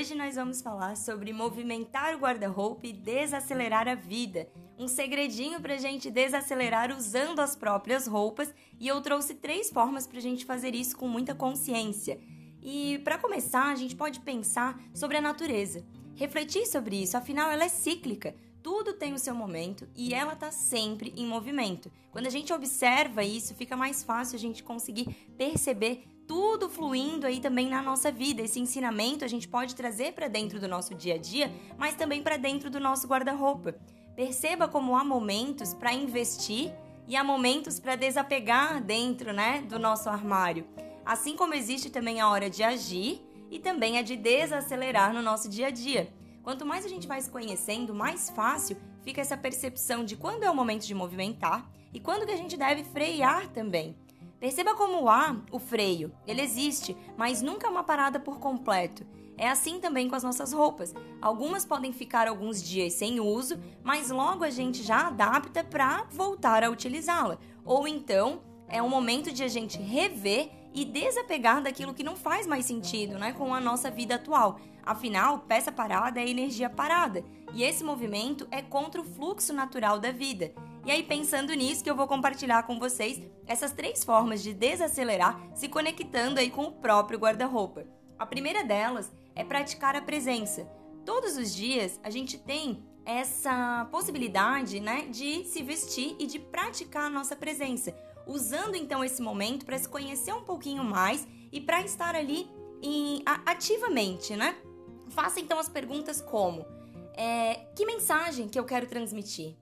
Hoje nós vamos falar sobre movimentar o guarda-roupa e desacelerar a vida. Um segredinho para a gente desacelerar usando as próprias roupas e eu trouxe três formas para a gente fazer isso com muita consciência. E para começar, a gente pode pensar sobre a natureza, refletir sobre isso, afinal ela é cíclica. Tudo tem o seu momento e ela está sempre em movimento. Quando a gente observa isso, fica mais fácil a gente conseguir perceber tudo fluindo aí também na nossa vida. Esse ensinamento a gente pode trazer para dentro do nosso dia a dia, mas também para dentro do nosso guarda-roupa. Perceba como há momentos para investir e há momentos para desapegar dentro, né, do nosso armário. Assim como existe também a hora de agir e também a de desacelerar no nosso dia a dia. Quanto mais a gente vai se conhecendo, mais fácil fica essa percepção de quando é o momento de movimentar e quando que a gente deve frear também. Perceba como há o freio. Ele existe, mas nunca é uma parada por completo. É assim também com as nossas roupas. Algumas podem ficar alguns dias sem uso, mas logo a gente já adapta para voltar a utilizá-la. Ou então é um momento de a gente rever e desapegar daquilo que não faz mais sentido né, com a nossa vida atual. Afinal, peça parada é energia parada, e esse movimento é contra o fluxo natural da vida. E aí, pensando nisso, que eu vou compartilhar com vocês essas três formas de desacelerar se conectando aí com o próprio guarda-roupa. A primeira delas é praticar a presença. Todos os dias a gente tem essa possibilidade, né, de se vestir e de praticar a nossa presença, usando então esse momento para se conhecer um pouquinho mais e para estar ali em, ativamente, né? Faça então as perguntas como: é, que mensagem que eu quero transmitir?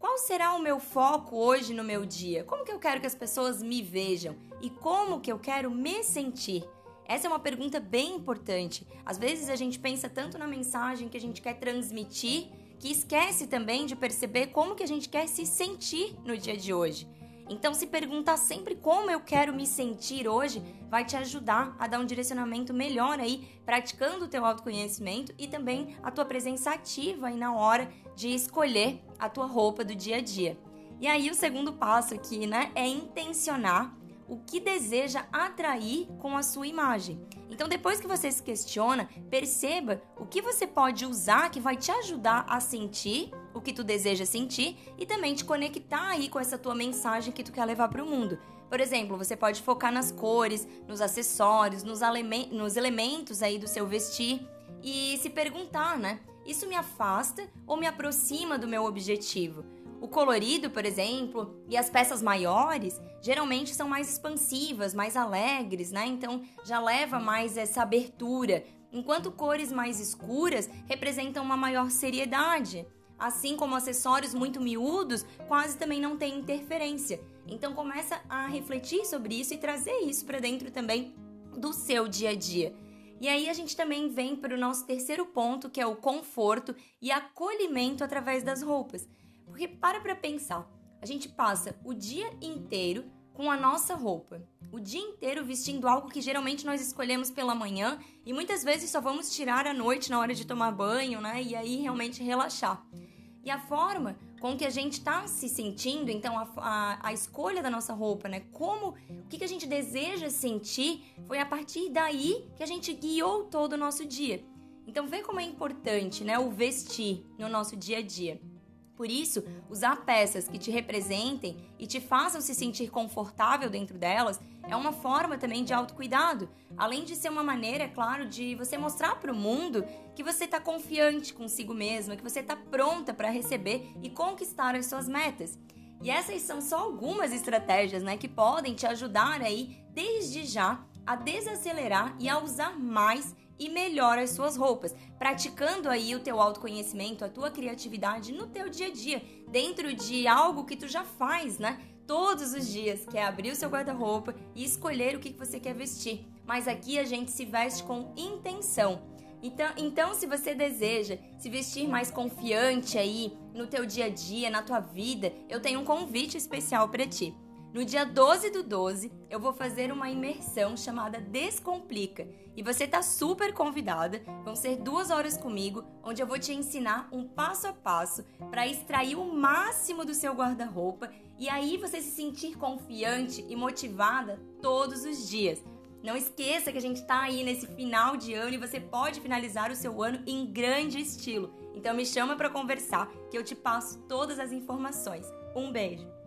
Qual será o meu foco hoje no meu dia? Como que eu quero que as pessoas me vejam? E como que eu quero me sentir? Essa é uma pergunta bem importante. Às vezes a gente pensa tanto na mensagem que a gente quer transmitir que esquece também de perceber como que a gente quer se sentir no dia de hoje. Então, se perguntar sempre como eu quero me sentir hoje, vai te ajudar a dar um direcionamento melhor aí, praticando o teu autoconhecimento e também a tua presença ativa aí na hora de escolher a tua roupa do dia a dia. E aí, o segundo passo aqui, né, é intencionar o que deseja atrair com a sua imagem. Então, depois que você se questiona, perceba o que você pode usar que vai te ajudar a sentir o que tu deseja sentir e também te conectar aí com essa tua mensagem que tu quer levar para o mundo. Por exemplo, você pode focar nas cores, nos acessórios, nos, nos elementos aí do seu vestir e se perguntar, né? Isso me afasta ou me aproxima do meu objetivo? O colorido, por exemplo, e as peças maiores geralmente são mais expansivas, mais alegres, né? Então já leva mais essa abertura, enquanto cores mais escuras representam uma maior seriedade assim como acessórios muito miúdos, quase também não tem interferência. Então começa a refletir sobre isso e trazer isso para dentro também do seu dia a dia. E aí a gente também vem para o nosso terceiro ponto, que é o conforto e acolhimento através das roupas. Porque para para pensar, a gente passa o dia inteiro com a nossa roupa. O dia inteiro vestindo algo que geralmente nós escolhemos pela manhã e muitas vezes só vamos tirar à noite na hora de tomar banho, né? E aí realmente relaxar. E a forma com que a gente está se sentindo, então a, a, a, escolha da nossa roupa, né? Como, o que, que a gente deseja sentir, foi a partir daí que a gente guiou todo o nosso dia. Então vê como é importante, né? O vestir no nosso dia a dia. Por isso, usar peças que te representem e te façam se sentir confortável dentro delas é uma forma também de autocuidado, além de ser uma maneira, é claro, de você mostrar para o mundo que você está confiante consigo mesma, que você está pronta para receber e conquistar as suas metas. E essas são só algumas estratégias, né, que podem te ajudar aí desde já a desacelerar e a usar mais e melhor as suas roupas, praticando aí o teu autoconhecimento, a tua criatividade no teu dia a dia, dentro de algo que tu já faz, né? Todos os dias, que é abrir o seu guarda-roupa e escolher o que você quer vestir. Mas aqui a gente se veste com intenção. Então, então, se você deseja se vestir mais confiante aí no teu dia a dia, na tua vida, eu tenho um convite especial para ti. No dia 12 do 12, eu vou fazer uma imersão chamada Descomplica. E você tá super convidada. Vão ser duas horas comigo, onde eu vou te ensinar um passo a passo para extrair o máximo do seu guarda-roupa e aí você se sentir confiante e motivada todos os dias. Não esqueça que a gente tá aí nesse final de ano e você pode finalizar o seu ano em grande estilo. Então me chama para conversar que eu te passo todas as informações. Um beijo.